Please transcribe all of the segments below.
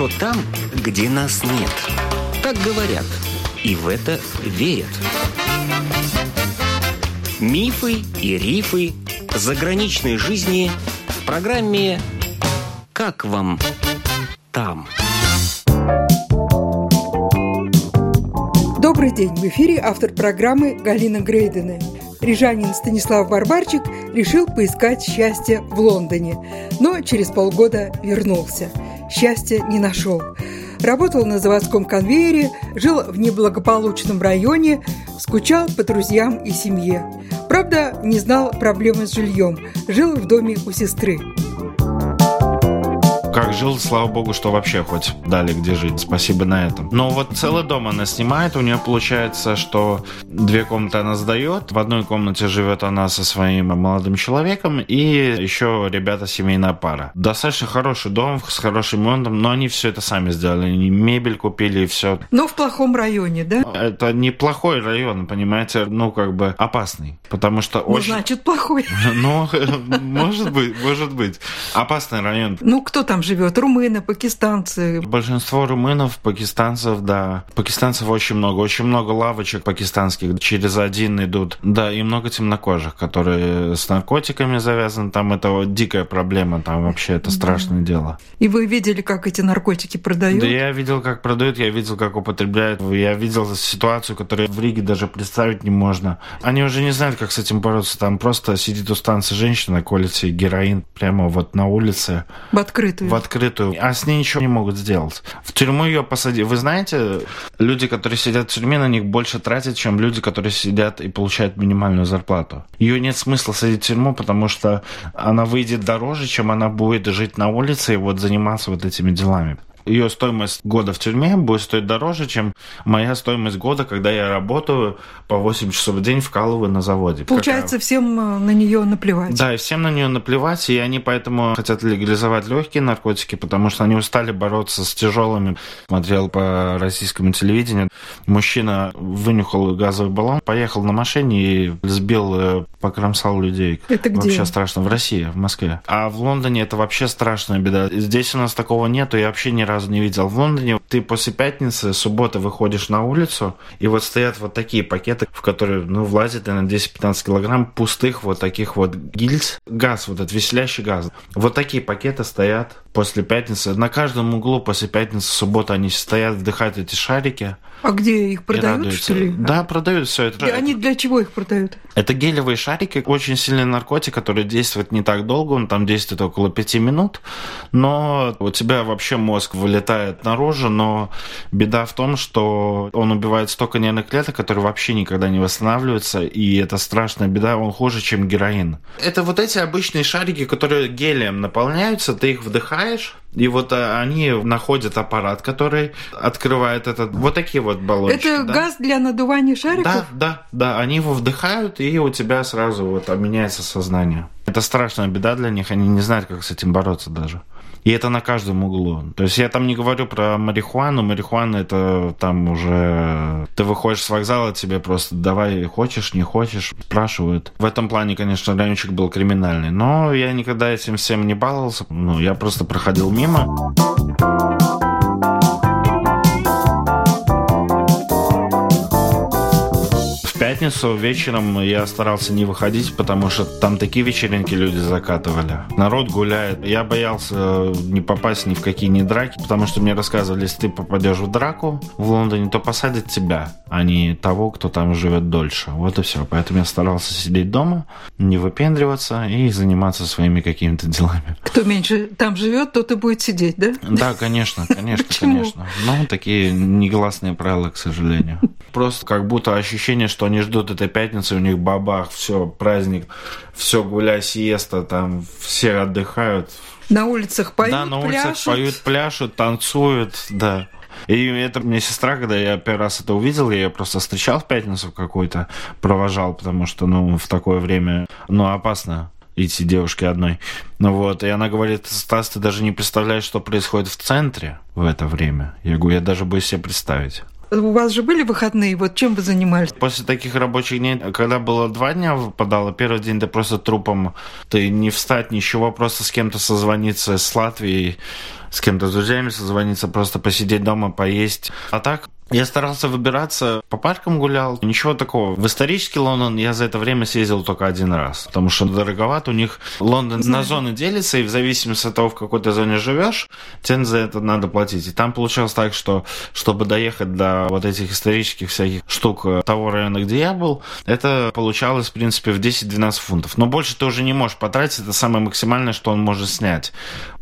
хорошо там, где нас нет. Так говорят, и в это верят. Мифы и рифы заграничной жизни в программе «Как вам там?». Добрый день! В эфире автор программы Галина Грейдена. Рижанин Станислав Барбарчик решил поискать счастье в Лондоне, но через полгода вернулся. Счастья не нашел. Работал на заводском конвейере, жил в неблагополучном районе, скучал по друзьям и семье. Правда, не знал проблемы с жильем, жил в доме у сестры. Как жил, слава богу, что вообще хоть дали где жить. Спасибо на этом. Но вот целый дом она снимает. У нее получается, что две комнаты она сдает. В одной комнате живет она со своим молодым человеком. И еще ребята семейная пара. Достаточно хороший дом с хорошим ремонтом. Но они все это сами сделали. Они мебель купили и все. Но в плохом районе, да? Это неплохой район, понимаете? Ну, как бы опасный. Потому что ну, очень... значит, плохой. Ну, может быть, может быть. Опасный район. Ну, кто там живет? Румыны, пакистанцы? Большинство румынов, пакистанцев, да. Пакистанцев очень много. Очень много лавочек пакистанских. Через один идут. Да, и много темнокожих, которые с наркотиками завязаны. Там это вот дикая проблема. Там вообще это страшное да. дело. И вы видели, как эти наркотики продают? Да, я видел, как продают. Я видел, как употребляют. Я видел ситуацию, которую в Риге даже представить не можно. Они уже не знают, как с этим бороться. Там просто сидит у станции женщина, колет себе героин прямо вот на улице. В открытую в открытую, а с ней ничего не могут сделать. В тюрьму ее посадили. Вы знаете, люди, которые сидят в тюрьме, на них больше тратят, чем люди, которые сидят и получают минимальную зарплату. Ее нет смысла садить в тюрьму, потому что она выйдет дороже, чем она будет жить на улице и вот заниматься вот этими делами ее стоимость года в тюрьме будет стоить дороже, чем моя стоимость года, когда я работаю по 8 часов в день вкалываю на заводе. Получается, Какая... всем э, на нее наплевать. Да, и всем на нее наплевать, и они поэтому хотят легализовать легкие наркотики, потому что они устали бороться с тяжелыми. Смотрел по российскому телевидению, мужчина вынюхал газовый баллон, поехал на машине и сбил, э, покромсал людей. Это где? Вообще страшно. В России, в Москве. А в Лондоне это вообще страшная беда. Здесь у нас такого нету, я вообще ни разу не видел. В Лондоне ты после пятницы, субботы выходишь на улицу, и вот стоят вот такие пакеты, в которые, ну, влазит на 10-15 килограмм пустых вот таких вот гильз. Газ, вот этот веселящий газ. Вот такие пакеты стоят после пятницы. На каждом углу после пятницы, субботы они стоят, вдыхают эти шарики. А где их продают, что ли? Да, продают все это. И они для чего их продают? Это гелевые шарики, очень сильный наркотик, который действует не так долго, он там действует около пяти минут, но у тебя вообще мозг вылетает наружу, но беда в том, что он убивает столько нервных клеток, которые вообще никогда не восстанавливаются, и это страшная беда, он хуже, чем героин. Это вот эти обычные шарики, которые гелием наполняются, ты их вдыхаешь, и вот а, они находят аппарат, который открывает этот... Вот такие вот баллончики. Это да? газ для надувания шариков? Да, да, да. Они его вдыхают, и у тебя сразу вот меняется сознание. Это страшная беда для них. Они не знают, как с этим бороться даже. И это на каждом углу. То есть я там не говорю про марихуану. Марихуана это там уже... Ты выходишь с вокзала, тебе просто давай хочешь, не хочешь, спрашивают. В этом плане, конечно, райончик был криминальный. Но я никогда этим всем не баловался. Ну, я просто проходил мимо. Пятницу вечером я старался не выходить, потому что там такие вечеринки люди закатывали. Народ гуляет. Я боялся не попасть ни в какие ни драки, потому что мне рассказывали, если ты попадешь в драку в Лондоне, то посадят тебя, а не того, кто там живет дольше. Вот и все. Поэтому я старался сидеть дома, не выпендриваться и заниматься своими какими-то делами. Кто меньше там живет, тот и будет сидеть, да? Да, конечно, конечно, конечно. Ну, такие негласные правила, к сожалению. Просто как будто ощущение, что они ждут этой пятницы, у них бабах, все, праздник, все гуляй, сиеста, там все отдыхают. На улицах поют, Да, на улицах пляшут. поют, пляшут, танцуют, да. И это мне сестра, когда я первый раз это увидел, я ее просто встречал в пятницу какой-то, провожал, потому что, ну, в такое время, ну, опасно идти девушке одной. Ну вот, и она говорит, Стас, ты даже не представляешь, что происходит в центре в это время. Я говорю, я даже боюсь себе представить. У вас же были выходные, вот чем вы занимались? После таких рабочих дней, когда было два дня выпадало, первый день ты просто трупом, ты не встать, ничего, просто с кем-то созвониться с Латвией, с кем-то с друзьями созвониться, просто посидеть дома, поесть. А так я старался выбираться, по паркам гулял, ничего такого. В исторический Лондон я за это время съездил только один раз, потому что дороговато. У них Лондон Знаю. на зоны делится, и в зависимости от того, в какой ты зоне живешь, тебе за это надо платить. И там получилось так, что чтобы доехать до вот этих исторических всяких штук того района, где я был, это получалось, в принципе, в 10-12 фунтов. Но больше ты уже не можешь потратить, это самое максимальное, что он может снять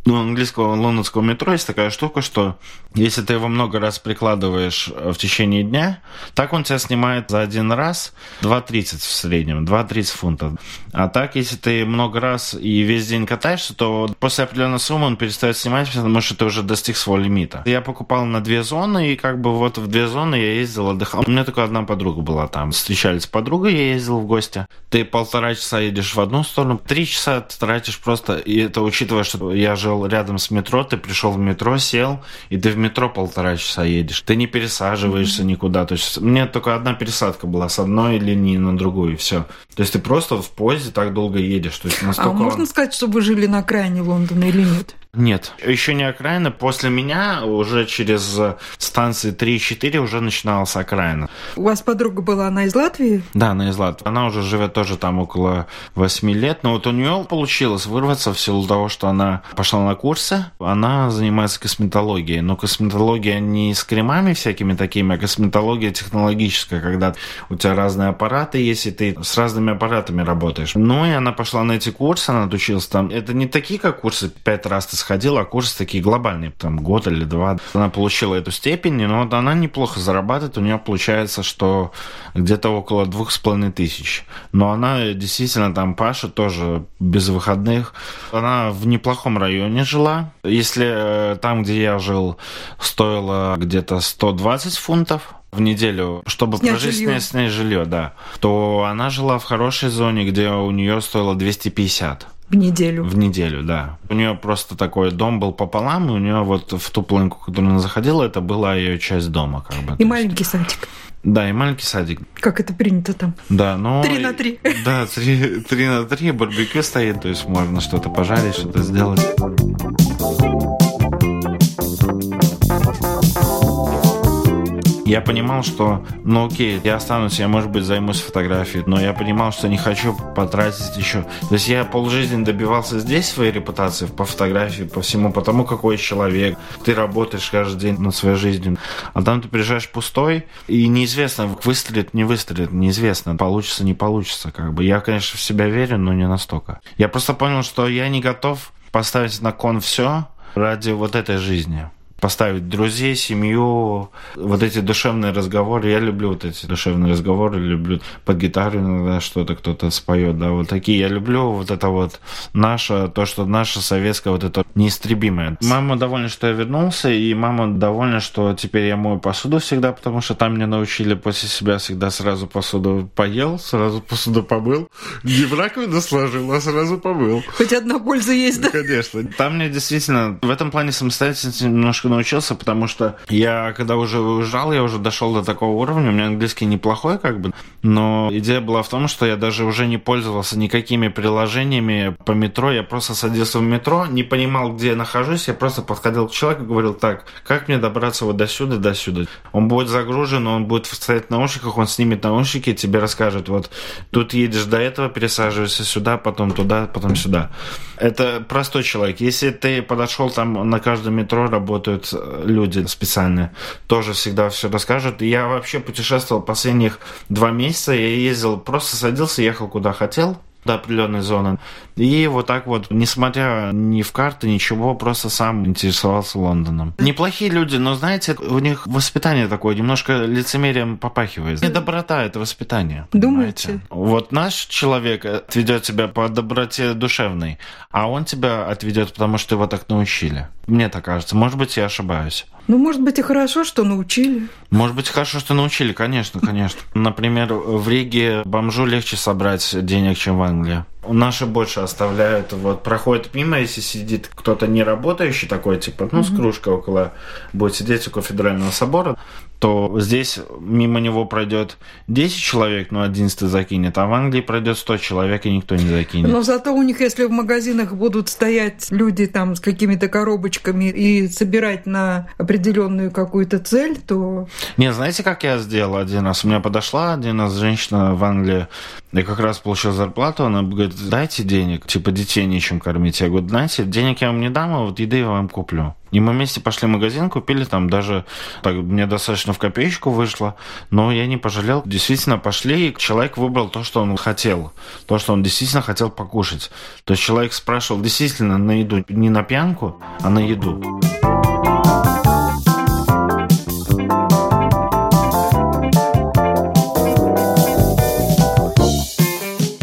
ну, английского лондонского метро есть такая штука, что если ты его много раз прикладываешь э, в течение дня, так он тебя снимает за один раз 2,30 в среднем, 2,30 фунтов. А так, если ты много раз и весь день катаешься, то после определенной суммы он перестает снимать, потому что ты уже достиг своего лимита. Я покупал на две зоны, и как бы вот в две зоны я ездил, отдыхал. У меня только одна подруга была там. Встречались с подругой, я ездил в гости. Ты полтора часа едешь в одну сторону, три часа ты тратишь просто, и это учитывая, что я жил рядом с метро, ты пришел в метро, сел, и ты в метро полтора часа едешь. Ты не пересаживаешься mm-hmm. никуда. То есть мне только одна пересадка была с одной линии на другую, и все. То есть ты просто в поезде так долго едешь. То есть настолько... А можно сказать, что вы жили на окраине Лондона или нет? Нет, еще не окраина. После меня уже через станции 3 и 4 уже начиналась окраина. У вас подруга была, она из Латвии? Да, она из Латвии. Она уже живет тоже там около 8 лет. Но вот у нее получилось вырваться в силу того, что она пошла на курсы. Она занимается косметологией. Но косметология не с кремами всякими такими, а косметология технологическая, когда у тебя разные аппараты есть, и ты с разными аппаратами работаешь. Ну и она пошла на эти курсы, она отучилась там. Это не такие, как курсы пять раз ты сходила, а курсы такие глобальные, там год или два. Она получила эту степень, но вот она неплохо зарабатывает, у нее получается, что где-то около двух с половиной тысяч. Но она действительно там Паша тоже без выходных. Она в неплохом районе жила. Если э, там, где я жил, стоило где-то 120 фунтов, в неделю, чтобы снять прожить, жилье. Снять, снять жилье, да, то она жила в хорошей зоне, где у нее стоило 250. В неделю. В неделю, да. У нее просто такой дом был пополам, и у нее вот в ту планку, которую она заходила, это была ее часть дома, как бы. И маленький есть. садик. Да, и маленький садик. Как это принято там? Да, ну... Три на три. Да, три, три на три, барбекю стоит, то есть можно что-то пожарить, что-то сделать. Я понимал, что, ну окей, я останусь, я, может быть, займусь фотографией, но я понимал, что не хочу потратить еще. То есть я полжизни добивался здесь своей репутации по фотографии, по всему, потому какой человек. Ты работаешь каждый день над своей жизнью. А там ты приезжаешь пустой, и неизвестно, выстрелит, не выстрелит, неизвестно, получится, не получится. Как бы. Я, конечно, в себя верю, но не настолько. Я просто понял, что я не готов поставить на кон все ради вот этой жизни поставить друзей, семью, вот эти душевные разговоры. Я люблю вот эти душевные разговоры, люблю под гитару иногда что-то кто-то споет, да, вот такие. Я люблю вот это вот наше, то, что наше советское, вот это неистребимое. Мама довольна, что я вернулся, и мама довольна, что теперь я мою посуду всегда, потому что там меня научили после себя всегда сразу посуду поел, сразу посуду помыл. Не в раковину сложил, а сразу помыл. Хоть одна польза есть, да? Конечно. Там мне действительно в этом плане самостоятельность немножко немножко научился, потому что я, когда уже уезжал, я уже дошел до такого уровня, у меня английский неплохой, как бы, но идея была в том, что я даже уже не пользовался никакими приложениями по метро, я просто садился в метро, не понимал, где я нахожусь, я просто подходил к человеку и говорил, так, как мне добраться вот до сюда, до сюда? Он будет загружен, он будет стоять в наушниках, он снимет наушники, тебе расскажет, вот, тут едешь до этого, пересаживайся сюда, потом туда, потом сюда. Это простой человек. Если ты подошел, там на каждом метро работают работают э, люди специальные, тоже всегда все расскажут. Я вообще путешествовал последних два месяца, я ездил, просто садился, ехал куда хотел, до определенной зоны. И вот так вот, несмотря ни в карты, ничего, просто сам интересовался Лондоном. Неплохие люди, но, знаете, у них воспитание такое, немножко лицемерием попахивает. Не доброта, это воспитание. Думаете? Вот наш человек отведет тебя по доброте душевной, а он тебя отведет, потому что его так научили. Мне так кажется. Может быть, я ошибаюсь. Ну, может быть, и хорошо, что научили. Может быть, хорошо, что научили, конечно, конечно. Например, в Риге бомжу легче собрать денег, чем в Англии. Наши больше оставляют, вот проходит мимо, если сидит кто-то не работающий такой, типа, ну, с кружкой около, будет сидеть около Федерального собора, то здесь мимо него пройдет 10 человек, но 11 закинет, а в Англии пройдет 100 человек, и никто не закинет. Но зато у них, если в магазинах будут стоять люди там с какими-то коробочками и собирать на определенную какую-то цель, то... Не, знаете, как я сделал один раз? У меня подошла один раз женщина в Англии, я как раз получил зарплату, она говорит, дайте денег, типа детей нечем кормить. Я говорю, знаете, денег я вам не дам, а вот еды я вам куплю. И мы вместе пошли в магазин, купили там даже, так, мне достаточно в копеечку вышло, но я не пожалел. Действительно пошли, и человек выбрал то, что он хотел, то, что он действительно хотел покушать. То есть человек спрашивал действительно на еду, не на пьянку, а на еду.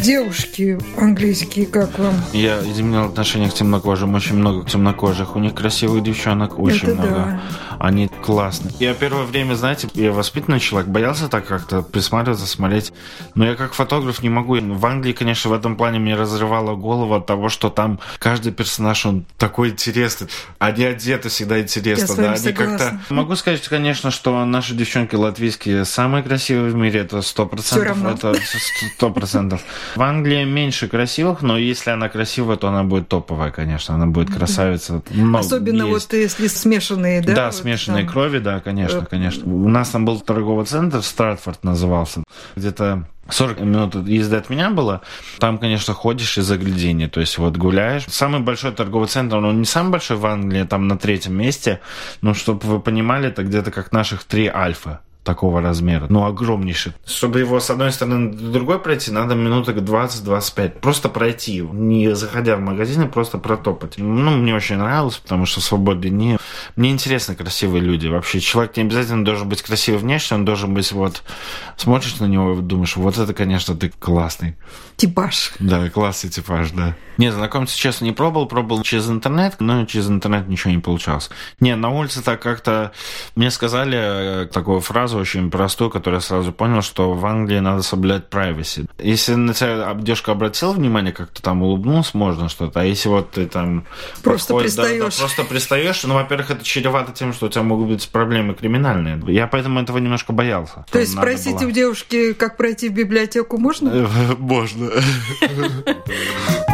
Девушки английские, как вам? Я изменил отношение к темнокожим, очень много темнокожих. У них красивых девчонок очень Это много. да. Они классные. Я первое время, знаете, я воспитанный человек, боялся так как-то присматриваться, смотреть. Но я как фотограф не могу. В Англии, конечно, в этом плане мне разрывало голову от того, что там каждый персонаж, он такой интересный. Они одеты всегда интересно. Да, они как-то... Могу сказать, конечно, что наши девчонки латвийские самые красивые в мире, это сто процентов. Это сто процентов. В Англии меньше красивых, но если она красивая, то она будет топовая, конечно. Она будет красавица. Много Особенно есть. вот если смешанные, да? Да, вот смешанные там. крови, да, конечно, Э, конечно. У нас там был торговый центр, Стратфорд назывался. Где-то 40 минут езды от меня было. Там, конечно, ходишь из заглядения. То есть вот гуляешь. Самый большой торговый центр, он не самый большой в Англии, там на третьем месте. Но чтобы вы понимали, это где-то как наших три альфа такого размера, ну, огромнейший. Чтобы его с одной стороны до другой пройти, надо минуток 20-25. Просто пройти, не заходя в магазин, а просто протопать. Ну, мне очень нравилось, потому что свободные дни. Мне интересны красивые люди. Вообще, человек не обязательно должен быть красивый внешне, он должен быть вот... Смотришь на него и думаешь, вот это, конечно, ты классный. Типаж. Да, классный типаж, да. Не, знакомиться, честно, не пробовал. Пробовал через интернет, но через интернет ничего не получалось. Не, на улице так как-то... Мне сказали э, такую фразу очень простую, которую я сразу понял, что в Англии надо соблюдать privacy. Если на тебя девушка обратила внимание, как-то там улыбнулся, можно что-то. А если вот ты там... Просто подходишь, да, да, пристаешь. просто пристаешь, ну, во-первых, это чревато тем, что у тебя могут быть проблемы криминальные. Я поэтому этого немножко боялся. То есть Надо спросить было. у девушки, как пройти в библиотеку, можно? Можно.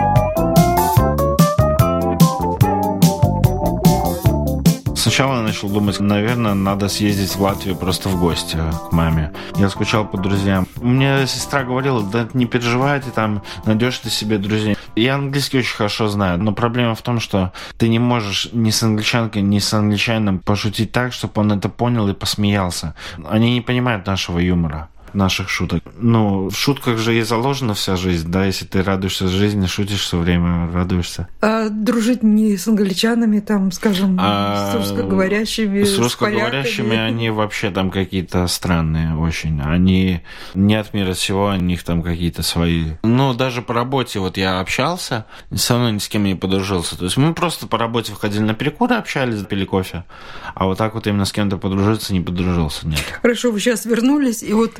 Сначала я начал думать, наверное, надо съездить в Латвию просто в гости к маме. Я скучал по друзьям. Мне сестра говорила, да не переживай, ты там найдешь ты себе друзей. Я английский очень хорошо знаю, но проблема в том, что ты не можешь ни с англичанкой, ни с англичанином пошутить так, чтобы он это понял и посмеялся. Они не понимают нашего юмора наших шуток. Ну, в шутках же и заложена вся жизнь, да, если ты радуешься жизни, шутишь все время, радуешься. А дружить не с англичанами, там, скажем, А, с русскоговорящими, С русскоговорящими поляками? они вообще там какие-то странные очень. Они не от мира сего, у них там какие-то свои... Ну, даже по работе вот я общался, со мной ни с кем не подружился. То есть мы просто по работе выходили на перекуры, общались, пили кофе. А вот так вот именно с кем-то подружиться не подружился, нет. Хорошо, вы сейчас вернулись, и вот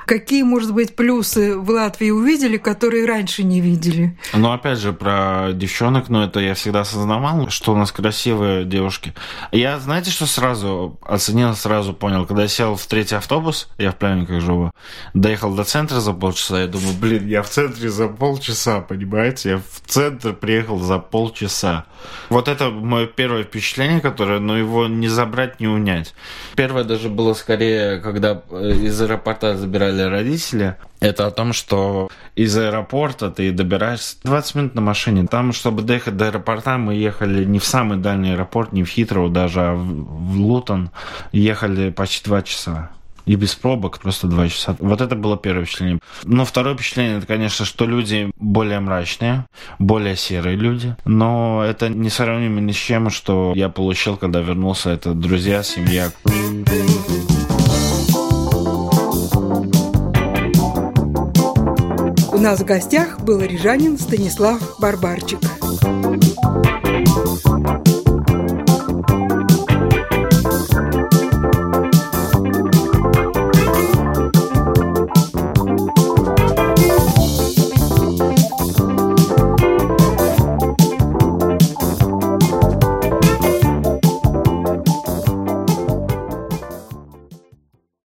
какие, может быть, плюсы в Латвии увидели, которые раньше не видели? Но опять же, про девчонок, ну, это я всегда осознавал, что у нас красивые девушки. Я, знаете, что сразу оценил, сразу понял, когда я сел в третий автобус, я в Плявниках живу, доехал до центра за полчаса, я думаю, блин, я в центре за полчаса, понимаете? Я в центр приехал за полчаса. Вот это мое первое впечатление, которое, ну, его не забрать, не унять. Первое даже было скорее, когда э, из аэропорта забирали родители, это о том, что из аэропорта ты добираешься 20 минут на машине. Там, чтобы доехать до аэропорта, мы ехали не в самый дальний аэропорт, не в Хитроу даже, а в Лутон. Ехали почти два часа. И без пробок, просто два часа. Вот это было первое впечатление. Но второе впечатление, это, конечно, что люди более мрачные, более серые люди. Но это не сравнимо ни с чем, что я получил, когда вернулся. Это друзья, семья. У нас в гостях был рижанин Станислав Барбарчик.